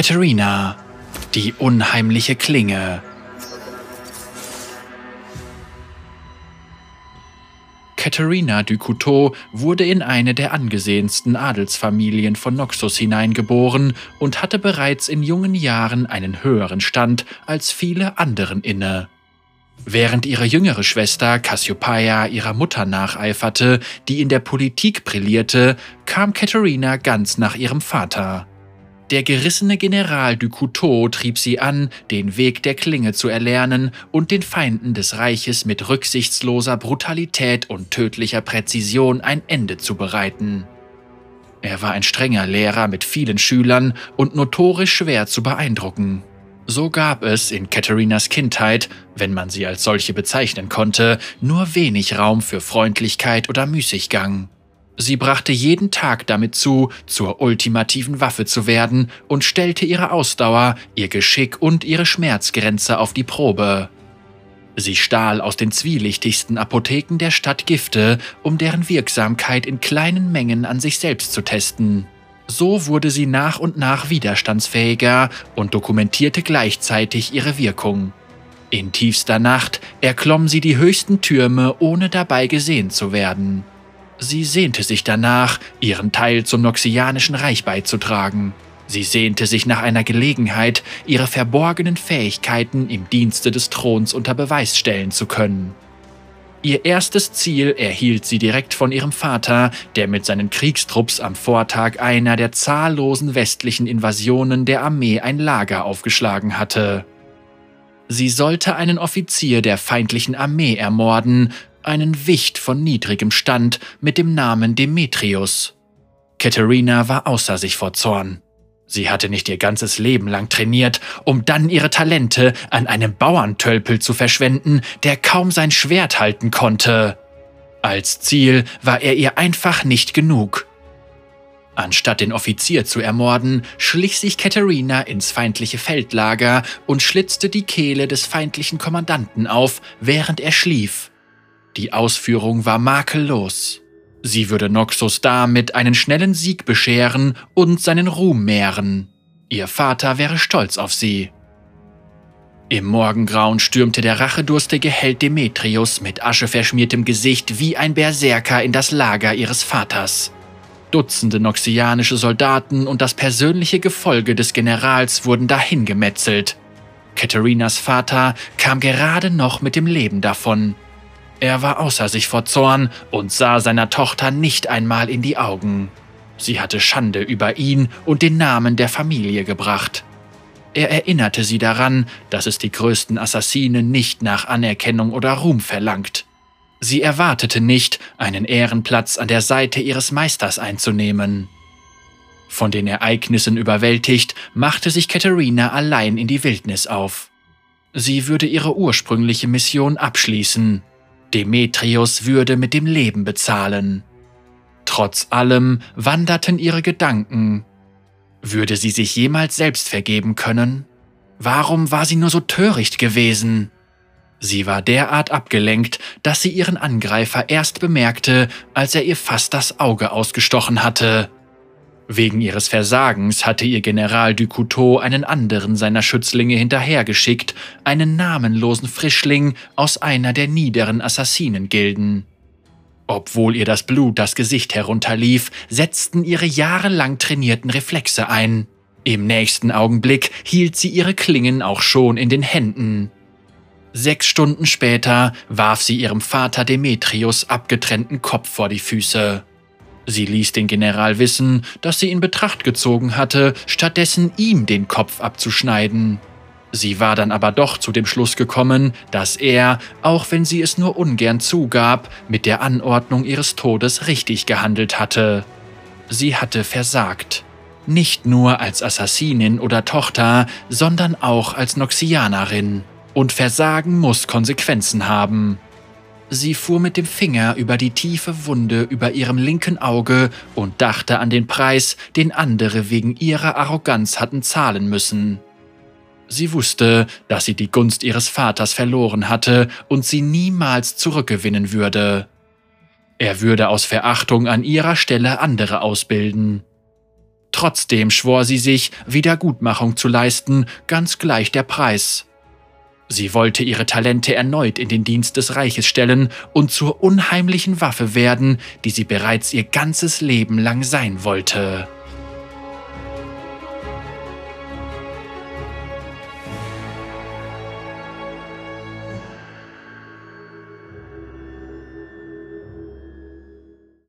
Katharina, die unheimliche Klinge. Katharina du Couteau wurde in eine der angesehensten Adelsfamilien von Noxus hineingeboren und hatte bereits in jungen Jahren einen höheren Stand als viele anderen inne. Während ihre jüngere Schwester Cassiopeia ihrer Mutter nacheiferte, die in der Politik brillierte, kam Katharina ganz nach ihrem Vater. Der gerissene General du Couteau trieb sie an, den Weg der Klinge zu erlernen und den Feinden des Reiches mit rücksichtsloser Brutalität und tödlicher Präzision ein Ende zu bereiten. Er war ein strenger Lehrer mit vielen Schülern und notorisch schwer zu beeindrucken. So gab es in Katharinas Kindheit, wenn man sie als solche bezeichnen konnte, nur wenig Raum für Freundlichkeit oder Müßiggang. Sie brachte jeden Tag damit zu, zur ultimativen Waffe zu werden und stellte ihre Ausdauer, ihr Geschick und ihre Schmerzgrenze auf die Probe. Sie stahl aus den zwielichtigsten Apotheken der Stadt Gifte, um deren Wirksamkeit in kleinen Mengen an sich selbst zu testen. So wurde sie nach und nach widerstandsfähiger und dokumentierte gleichzeitig ihre Wirkung. In tiefster Nacht erklomm sie die höchsten Türme, ohne dabei gesehen zu werden. Sie sehnte sich danach, ihren Teil zum Noxianischen Reich beizutragen. Sie sehnte sich nach einer Gelegenheit, ihre verborgenen Fähigkeiten im Dienste des Throns unter Beweis stellen zu können. Ihr erstes Ziel erhielt sie direkt von ihrem Vater, der mit seinen Kriegstrupps am Vortag einer der zahllosen westlichen Invasionen der Armee ein Lager aufgeschlagen hatte. Sie sollte einen Offizier der feindlichen Armee ermorden, einen Wicht von niedrigem Stand mit dem Namen Demetrius. Katharina war außer sich vor Zorn. Sie hatte nicht ihr ganzes Leben lang trainiert, um dann ihre Talente an einem Bauerntölpel zu verschwenden, der kaum sein Schwert halten konnte. Als Ziel war er ihr einfach nicht genug. Anstatt den Offizier zu ermorden, schlich sich Katharina ins feindliche Feldlager und schlitzte die Kehle des feindlichen Kommandanten auf, während er schlief. Die Ausführung war makellos. Sie würde Noxus damit einen schnellen Sieg bescheren und seinen Ruhm mehren. Ihr Vater wäre stolz auf sie. Im Morgengrauen stürmte der rachedurstige Held Demetrius mit ascheverschmiertem Gesicht wie ein Berserker in das Lager ihres Vaters. Dutzende noxianische Soldaten und das persönliche Gefolge des Generals wurden dahingemetzelt. Katharinas Vater kam gerade noch mit dem Leben davon. Er war außer sich vor Zorn und sah seiner Tochter nicht einmal in die Augen. Sie hatte Schande über ihn und den Namen der Familie gebracht. Er erinnerte sie daran, dass es die größten Assassinen nicht nach Anerkennung oder Ruhm verlangt. Sie erwartete nicht, einen Ehrenplatz an der Seite ihres Meisters einzunehmen. Von den Ereignissen überwältigt, machte sich Katharina allein in die Wildnis auf. Sie würde ihre ursprüngliche Mission abschließen, Demetrius würde mit dem Leben bezahlen. Trotz allem wanderten ihre Gedanken. Würde sie sich jemals selbst vergeben können? Warum war sie nur so töricht gewesen? Sie war derart abgelenkt, dass sie ihren Angreifer erst bemerkte, als er ihr fast das Auge ausgestochen hatte. Wegen ihres Versagens hatte ihr General du Couteau einen anderen seiner Schützlinge hinterhergeschickt, einen namenlosen Frischling aus einer der niederen Assassinengilden. Obwohl ihr das Blut das Gesicht herunterlief, setzten ihre jahrelang trainierten Reflexe ein. Im nächsten Augenblick hielt sie ihre Klingen auch schon in den Händen. Sechs Stunden später warf sie ihrem Vater Demetrius abgetrennten Kopf vor die Füße. Sie ließ den General wissen, dass sie in Betracht gezogen hatte, stattdessen ihm den Kopf abzuschneiden. Sie war dann aber doch zu dem Schluss gekommen, dass er, auch wenn sie es nur ungern zugab, mit der Anordnung ihres Todes richtig gehandelt hatte. Sie hatte versagt. Nicht nur als Assassinin oder Tochter, sondern auch als Noxianerin. Und Versagen muss Konsequenzen haben. Sie fuhr mit dem Finger über die tiefe Wunde über ihrem linken Auge und dachte an den Preis, den andere wegen ihrer Arroganz hatten zahlen müssen. Sie wusste, dass sie die Gunst ihres Vaters verloren hatte und sie niemals zurückgewinnen würde. Er würde aus Verachtung an ihrer Stelle andere ausbilden. Trotzdem schwor sie sich, Wiedergutmachung zu leisten, ganz gleich der Preis. Sie wollte ihre Talente erneut in den Dienst des Reiches stellen und zur unheimlichen Waffe werden, die sie bereits ihr ganzes Leben lang sein wollte.